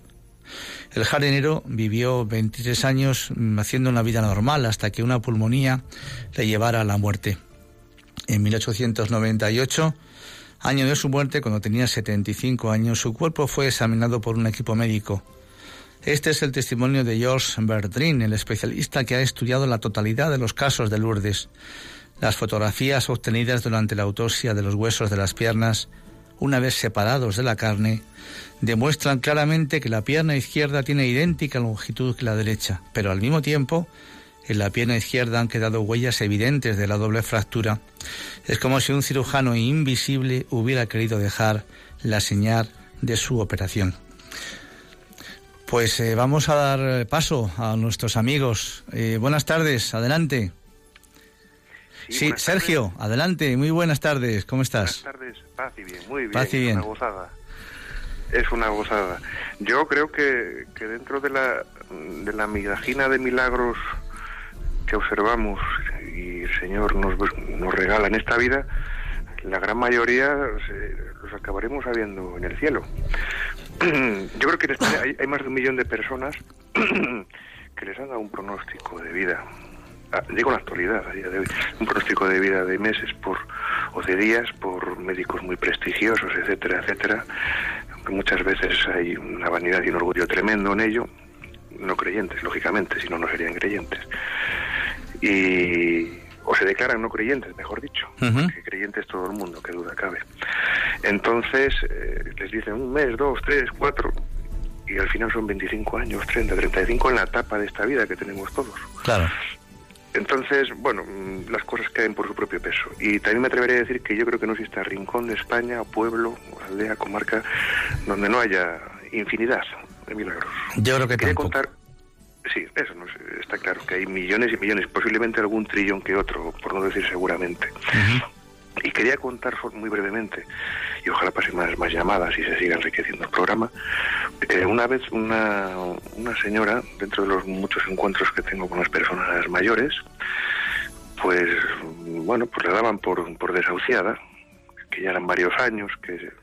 El jardinero vivió 23 años mm, haciendo una vida normal hasta que una pulmonía le llevara a la muerte. En 1898, año de su muerte, cuando tenía 75 años, su cuerpo fue examinado por un equipo médico. Este es el testimonio de Georges Verdrin, el especialista que ha estudiado la totalidad de los casos de Lourdes. Las fotografías obtenidas durante la autopsia de los huesos de las piernas, una vez separados de la carne, demuestran claramente que la pierna izquierda tiene idéntica longitud que la derecha, pero al mismo tiempo en la pierna izquierda han quedado huellas evidentes de la doble fractura. Es como si un cirujano invisible hubiera querido dejar la señal de su operación. Pues eh, vamos a dar paso a nuestros amigos. Eh, buenas tardes, adelante. Sí, Sergio, adelante, muy buenas tardes, ¿cómo estás? Buenas tardes, paz y bien, muy bien. Paz y bien. Es una gozada. Es una gozada. Yo creo que, que dentro de la, de la migajina de milagros que observamos y el Señor nos, nos regala en esta vida, la gran mayoría los acabaremos sabiendo en el cielo. [clears throat] Yo creo que en España hay, hay más de un millón de personas [clears throat] que les han dado un pronóstico de vida. Digo en la actualidad, a día de hoy, un pronóstico de vida de meses por o de días por médicos muy prestigiosos, etcétera, etcétera. Aunque muchas veces hay una vanidad y un orgullo tremendo en ello, no creyentes, lógicamente, si no, no serían creyentes. Y o se declaran no creyentes, mejor dicho, Ujú. que creyentes todo el mundo, que duda cabe. Entonces eh, les dicen un mes, dos, tres, cuatro, y al final son 25 años, 30, 35 en la etapa de esta vida que tenemos todos. Claro. Entonces, bueno, mm, las cosas caen por su propio peso. Y también me atrevería a decir que yo creo que no existe rincón de España, pueblo, aldea, comarca, donde no haya infinidad de milagros. Yo creo que Quería tampoco. contar, sí, eso no sé, está claro, que hay millones y millones, posiblemente algún trillón que otro, por no decir seguramente. Y quería contar muy brevemente, ojalá pasen más, más llamadas y se siga enriqueciendo el programa. eh, una vez una, una señora, dentro de los muchos encuentros que tengo con las personas mayores, pues bueno, pues la daban por, por desahuciada, que ya eran varios años, que el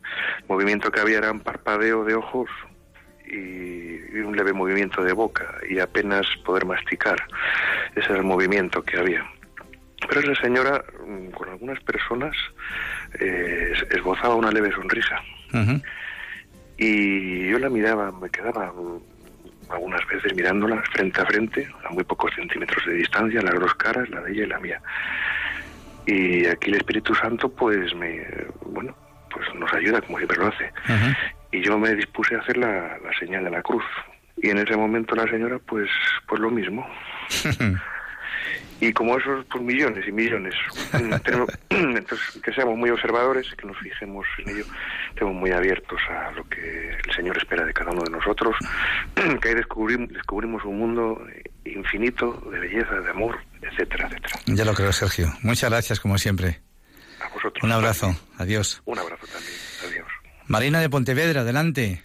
movimiento que había era un parpadeo de ojos y, y un leve movimiento de boca y apenas poder masticar. Ese era el movimiento que había. Pero esa señora, mm, con algunas personas, eh, es- esbozaba una leve sonrisa. Y yo la miraba, me quedaba algunas veces mirándola frente a frente, a muy pocos centímetros de distancia, las dos caras, la de ella y la mía. Y aquí el Espíritu Santo, pues me, bueno, pues nos ayuda como siempre lo hace. Y yo me dispuse a hacer la, la señal de la cruz. Y en ese momento la señora, pues, pues lo mismo. [laughs] Y como esos, pues millones y millones. Mm, [laughs] tenemos- entonces, que seamos muy observadores, que nos fijemos en ello, estemos muy abiertos a lo que el Señor espera de cada uno de nosotros, [clears throat] que ahí descubrimos, descubrimos un mundo infinito de belleza, de amor, etcétera, etcétera. Ya lo creo, Sergio. Muchas gracias, como siempre. A vosotros. Un abrazo. Adiós. Un abrazo también. Adiós. Marina de Pontevedra, adelante.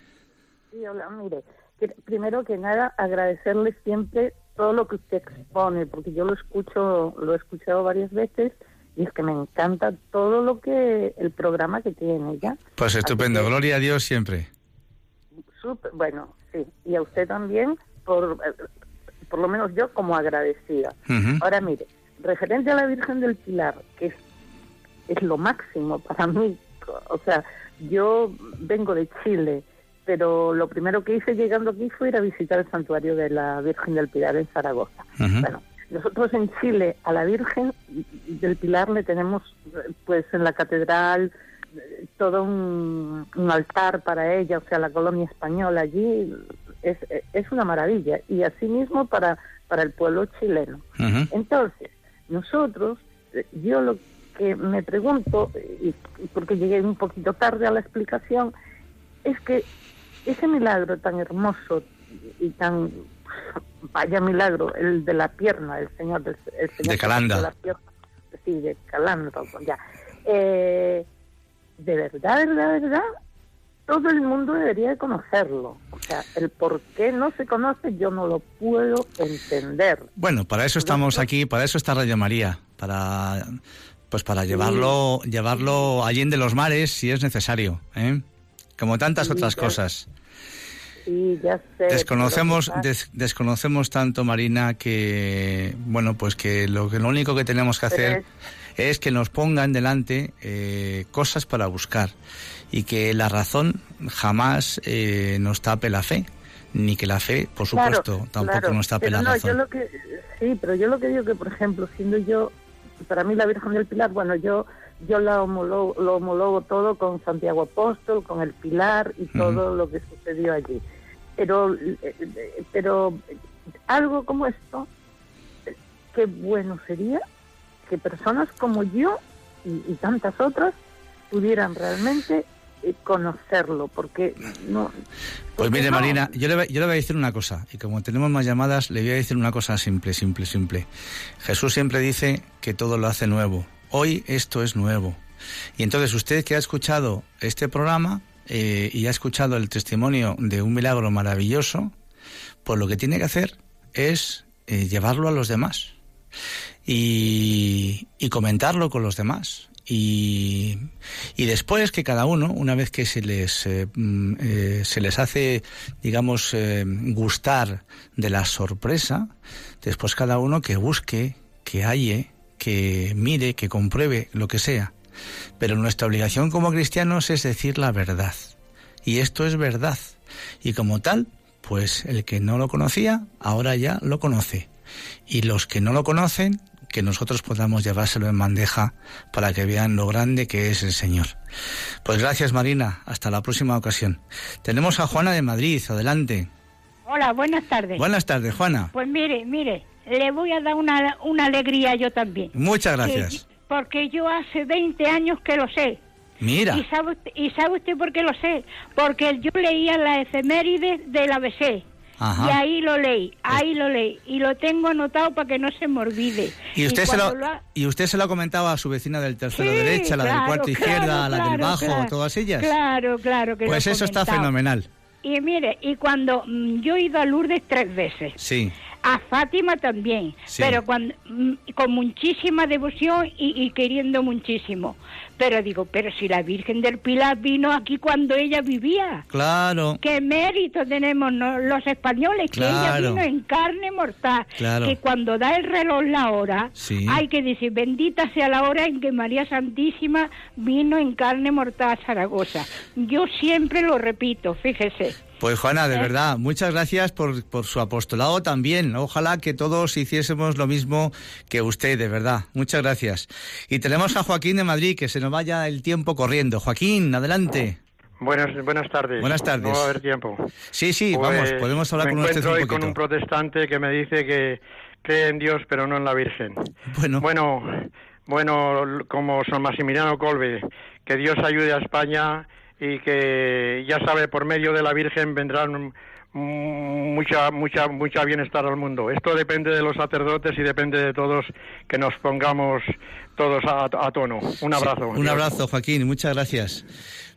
Sí, hola, mire, que- primero que nada agradecerle siempre todo lo que usted expone, porque yo lo escucho, lo he escuchado varias veces y es que me encanta todo lo que el programa que tiene ya. Pues estupendo. Que- Gloria a Dios siempre. Bueno, sí, y a usted también por eh, por lo menos yo como agradecida. Ahora mire, referente a la Virgen del Pilar, que es es lo máximo para mí. O sea, yo vengo de Chile, pero lo primero que hice llegando aquí fue ir a visitar el santuario de la Virgen del Pilar en Zaragoza. Bueno, nosotros en Chile a la Virgen del Pilar le tenemos, eh, pues en la catedral, eh, todo un, un altar para ella, o sea, la colonia española allí es, es una maravilla. Y asimismo para, para el pueblo chileno. Entonces, nosotros, eh, yo lo que me pregunto, y, y porque llegué un poquito tarde a la explicación, es que ese milagro tan hermoso y tan vaya milagro, el de la pierna, el señor del el señor De Calanda. de la pierna, sí, de Calanda, ya. Eh, de verdad, de verdad, de verdad, todo el mundo debería de conocerlo. O sea, el por qué no se conoce yo no lo puedo entender. Bueno, para eso estamos aquí, para eso está Radio María, para pues para llevarlo llevarlo allende los mares si es necesario, ¿eh? Como tantas Sí, otras ya- cosas. Sí, ya sé. Desconocemos des- desconocemos tanto Marina que bueno, pues que lo que lo único que tenemos que hacer es que nos pongan delante eh, cosas para buscar y que la razón jamás eh, nos tape la fe, ni que la fe, por Claro, supuesto, tampoco claro, nos tape la no, razón. Yo lo que, sí, pero yo lo que digo que, por ejemplo, siendo yo, para mí la Virgen del Pilar, bueno, yo yo la homologo, lo homologo todo con Santiago Apóstol, con el Pilar y todo lo que sucedió allí. Pero, eh, pero algo como esto, qué bueno sería que personas como yo y, y tantas otras pudieran realmente eh, conocerlo, porque no... Pues mire, no. Marina, yo le, yo le voy a decir una cosa, y como tenemos más llamadas, le voy a decir una cosa simple, simple, simple. Jesús siempre dice que todo lo hace nuevo. Hoy esto es nuevo. Y entonces usted que ha escuchado este programa eh, y ha escuchado el testimonio de un milagro maravilloso, pues lo que tiene que hacer es eh, llevarlo a los demás y, comentarlo con los demás. Y, y después que cada uno, una vez que se les, eh, mm, se les hace, digamos, eh, gustar de la sorpresa, después cada uno que busque, que halle, que mire, que compruebe, lo que sea. Pero nuestra obligación como cristianos es decir la verdad. Y esto es verdad. Y como tal, pues el que no lo conocía, ahora ya lo conoce. Y los que no lo conocen, que nosotros podamos llevárselo en bandeja para que vean lo grande que es el Señor. Pues gracias Marina, hasta la próxima ocasión. Tenemos a Juana de Madrid, adelante. Hola, buenas tardes. Buenas tardes, Juana. Pues mire, mire, le voy a dar una, una alegría yo también. Muchas Que- gracias. porque yo hace 20 años que lo sé. Mira, ¿Y sabe, usted, ¿Y sabe usted por qué lo sé? Porque yo leía la efeméride del ABC. Ajá. Y ahí lo leí, ahí lo leí. Y lo tengo anotado para que no se me olvide. y usted, se lo, ha- y usted se lo comentaba a su vecina del tercero Sí, derecha, la del claro, cuarto claro, izquierda, la del claro, bajo, claro. todas ellas. Claro, claro que pues eso está fenomenal. Y mire, y cuando mm, yo he ido a Lourdes tres veces, Sí. A Fátima también, Sí. pero cuando, mm, con muchísima devoción y, y queriendo muchísimo. Pero digo, pero si la Virgen del Pilar vino aquí cuando ella vivía. Claro. ¿Qué mérito tenemos los españoles? Que ella vino en carne mortal. Claro. Que cuando da el reloj la hora, Sí. hay que decir, bendita sea la hora en que María Santísima vino en carne mortal a Zaragoza. Yo siempre lo repito, fíjese. Pues Juana, de verdad, muchas gracias por, por su apostolado también. Ojalá que todos hiciésemos lo mismo que usted, de verdad. Muchas gracias. Y tenemos a Joaquín de Madrid, que se nos vaya el tiempo corriendo. Joaquín, adelante. Buenas, buenas tardes. Buenas tardes. No va a haber tiempo. Sí, sí, Pues, vamos, podemos hablar me con usted encuentro un hoy con un protestante que me dice que cree en Dios pero no en la Virgen. Bueno. Bueno, bueno, como San Maximiliano Colbe, que Dios ayude a España y que ya sabe por medio de la Virgen vendrán mucha mucha mucha bienestar al mundo. Esto depende de los sacerdotes y depende de todos que nos pongamos todos a, a tono. Un abrazo. Un abrazo, Joaquín, muchas gracias.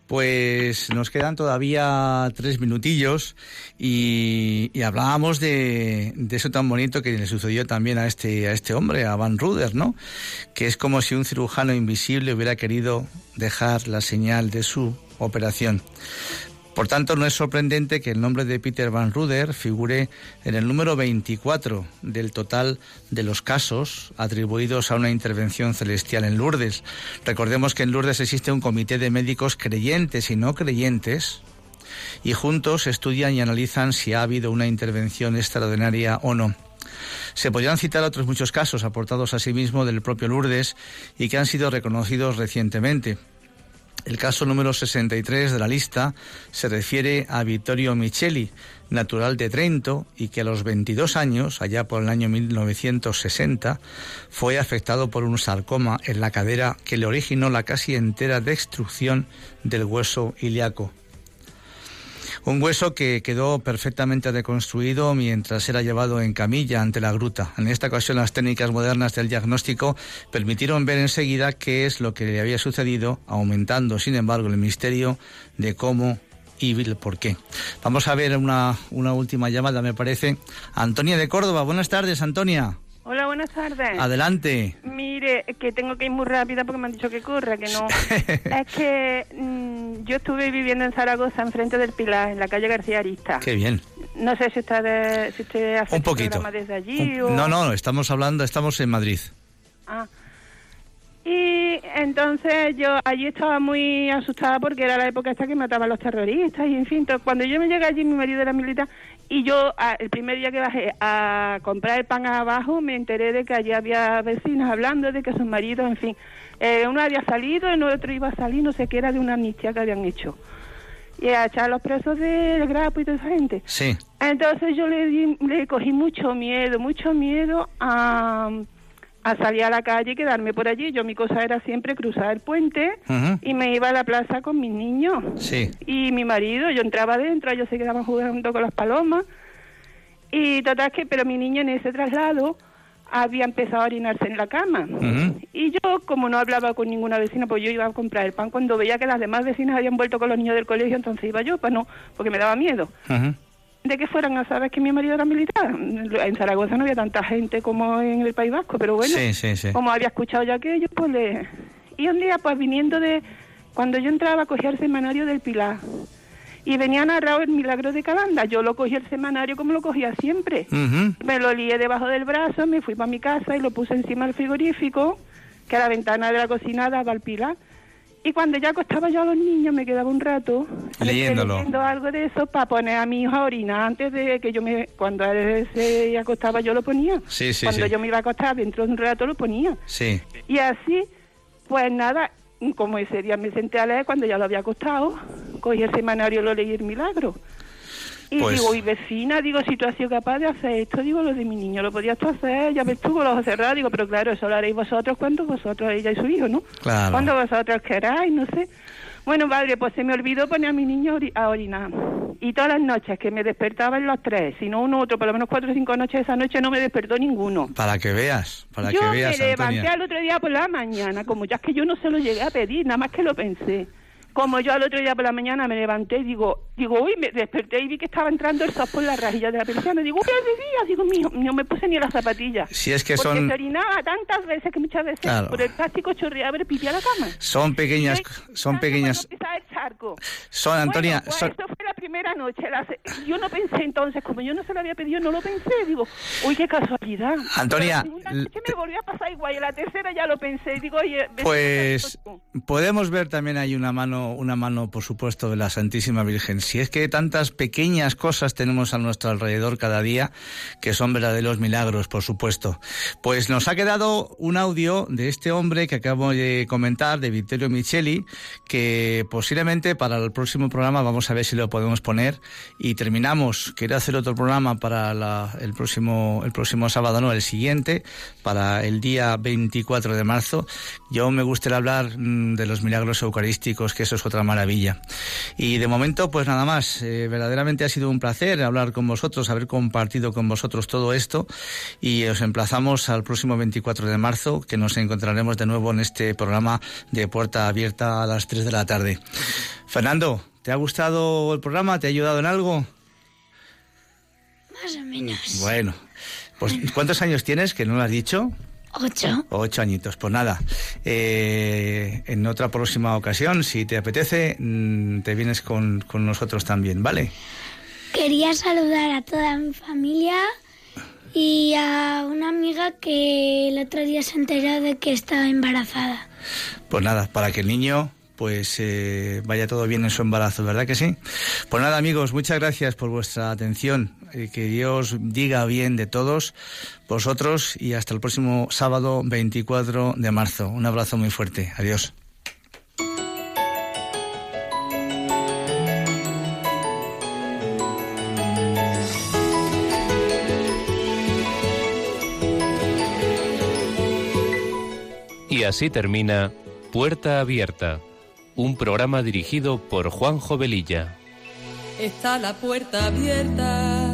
Pues nos quedan todavía tres minutillos y, y hablábamos de, de eso tan bonito que le sucedió también a este, a este hombre, a Van Ruder, ¿no? Que es como si un cirujano invisible hubiera querido dejar la señal de su operación. Por tanto, no es sorprendente que el nombre de Peter Van Ruder figure en el número 24 del total de los casos atribuidos a una intervención celestial en Lourdes. Recordemos que en Lourdes existe un comité de médicos creyentes y no creyentes y juntos estudian y analizan si ha habido una intervención extraordinaria o no. Se podrían citar otros muchos casos aportados asimismo del propio Lourdes y que han sido reconocidos recientemente. El caso número 63 de la lista se refiere a Vittorio Micheli, natural de Trento y que a los 22 años, allá por el año 1960, fue afectado por un sarcoma en la cadera que le originó la casi entera destrucción del hueso ilíaco. Un hueso que quedó perfectamente reconstruido mientras era llevado en camilla ante la gruta. En esta ocasión las técnicas modernas del diagnóstico permitieron ver enseguida qué es lo que le había sucedido, aumentando sin embargo el misterio de cómo y el por qué. Vamos a ver una, una última llamada, me parece. Antonia de Córdoba, buenas tardes, Antonia. Hola, buenas tardes. Adelante. Mire, que tengo que ir muy rápida porque me han dicho que corra, que no. [laughs] es que mm, yo estuve viviendo en Zaragoza, enfrente del Pilar, en la calle García Arista. Qué bien. No sé si usted, si usted hace Un este poquito. programa desde allí o... No, no, estamos hablando, estamos en Madrid. Ah. Y entonces yo allí estaba muy asustada porque era la época esta que mataban a los terroristas y en fin, to- cuando yo me llegué allí mi marido era militar y yo a- el primer día que bajé a comprar el pan abajo me enteré de que allí había vecinos hablando de que sus maridos, en fin, eh, uno había salido, el otro iba a salir, no sé qué era de una amnistía que habían hecho. Y a echar a los presos del grapo y toda esa gente. Sí. Entonces yo le, di- le cogí mucho miedo, mucho miedo a, a salir a la calle y quedarme por allí. Yo mi cosa era siempre cruzar el puente y me iba a la plaza con mis niños. Sí. Y mi marido, yo entraba adentro, ellos se quedaban jugando con las palomas. Y total que, pero mi niño en ese traslado había empezado a orinarse en la cama. Y yo, como no hablaba con ninguna vecina, pues yo iba a comprar el pan cuando veía que las demás vecinas habían vuelto con los niños del colegio, entonces iba yo, pues no, porque me daba miedo. De que fueran a saber que mi marido era militar. En Zaragoza no había tanta gente como en el País Vasco, pero bueno, Sí, sí, sí. como había escuchado ya aquello, pues le... Y un día, pues viniendo de... Cuando yo entraba, cogía el semanario del Pilar. Y venía narrado el milagro de Calanda. Yo lo cogí el semanario como lo cogía siempre. Me lo lié debajo del brazo, me fui para mi casa y lo puse encima del frigorífico, que a la ventana de la cocina daba al Pilar. Y cuando ya acostaba yo a los niños, me quedaba un rato Leyéndolo. leyendo algo de eso para poner a mi hijo a orinar antes de que yo me... Cuando él se acostaba yo lo ponía. Sí, sí, cuando sí. yo me iba a acostar dentro de un rato lo ponía. Sí. Y así, pues nada, como ese día me senté a leer, cuando ya lo había acostado, cogí el semanario y lo leí el milagro. Y Pues- digo, y vecina, digo, si tú has sido capaz de hacer esto, digo, lo de mi niño lo podías tú hacer, ya ves tú con los ojos cerrados, digo, pero claro, eso lo haréis vosotros cuando vosotros, ella y su hijo, ¿no? Claro. Cuando vosotros queráis, no sé. Bueno, padre, pues se me olvidó poner a mi niño a ori- a orinar. Y todas las noches que me despertaban los tres, si no uno otro, por lo menos cuatro o cinco noches, esa noche no me despertó ninguno. Para que veas, para yo que veas, me levanté Antonia. al otro día por la mañana, como ya es que yo no se lo llegué a pedir, nada más que lo pensé. Como yo al otro día por la mañana me levanté y digo, digo, uy, me desperté y vi que estaba entrando el sol por la rajilla de la persiana. Digo, ¿qué día? Digo, mío, no me puse ni las zapatillas. Si es que Porque son- se orinaba tantas veces que muchas veces Claro. por el plástico chorreaba el pipí a la cama. Son pequeñas, son pequeñas, Pisaba el charco. son Antonia, Bueno, pues son- eso fue la primera noche. la yo no pensé entonces, como yo no se lo había pedido, no lo pensé. Digo, uy, qué casualidad. Antonia, Pero la noche me volvió a pasar igual y la tercera ya lo pensé. Digo, oye, Pues podemos ver también hay una mano, una mano, por supuesto, de la Santísima Virgen. Si es que tantas pequeñas cosas tenemos a nuestro alrededor cada día, que son verdaderos milagros, por supuesto. Pues nos ha quedado un audio de este hombre que acabo de comentar, de Vittorio Micheli, que posiblemente para el próximo programa vamos a ver si lo podemos poner y terminamos. Quiero hacer otro programa para la- el próximo, el próximo sábado, no, el siguiente, para el día 24 de marzo. Yo me gustaría hablar mm, de los milagros eucarísticos, que eso es otra maravilla. Y de momento, pues nada más. Eh, verdaderamente ha sido un placer hablar con vosotros, haber compartido con vosotros todo esto. Y os emplazamos al próximo 24 de marzo, que nos encontraremos de nuevo en este programa de Puerta Abierta a las 3 de la tarde. Fernando, ¿te ha gustado el programa? ¿Te ha ayudado en algo? Más o menos. Bueno, pues ¿cuántos años tienes? Que no lo has dicho. Ocho. Ocho añitos, pues nada. eh, en otra próxima ocasión, si te apetece, mm, te vienes con, con nosotros también, ¿vale? Quería saludar a toda mi familia y a una amiga que el otro día se enteró de que estaba embarazada. Pues nada, para que el niño pues eh, vaya todo bien en su embarazo, ¿verdad que sí? Pues nada, amigos, muchas gracias por vuestra atención. Eh, que Dios diga bien de todos vosotros y hasta el próximo sábado 24 de marzo. Un abrazo muy fuerte. Adiós. Y así termina Puerta Abierta, un programa dirigido por Juanjo Velilla. Está la puerta abierta,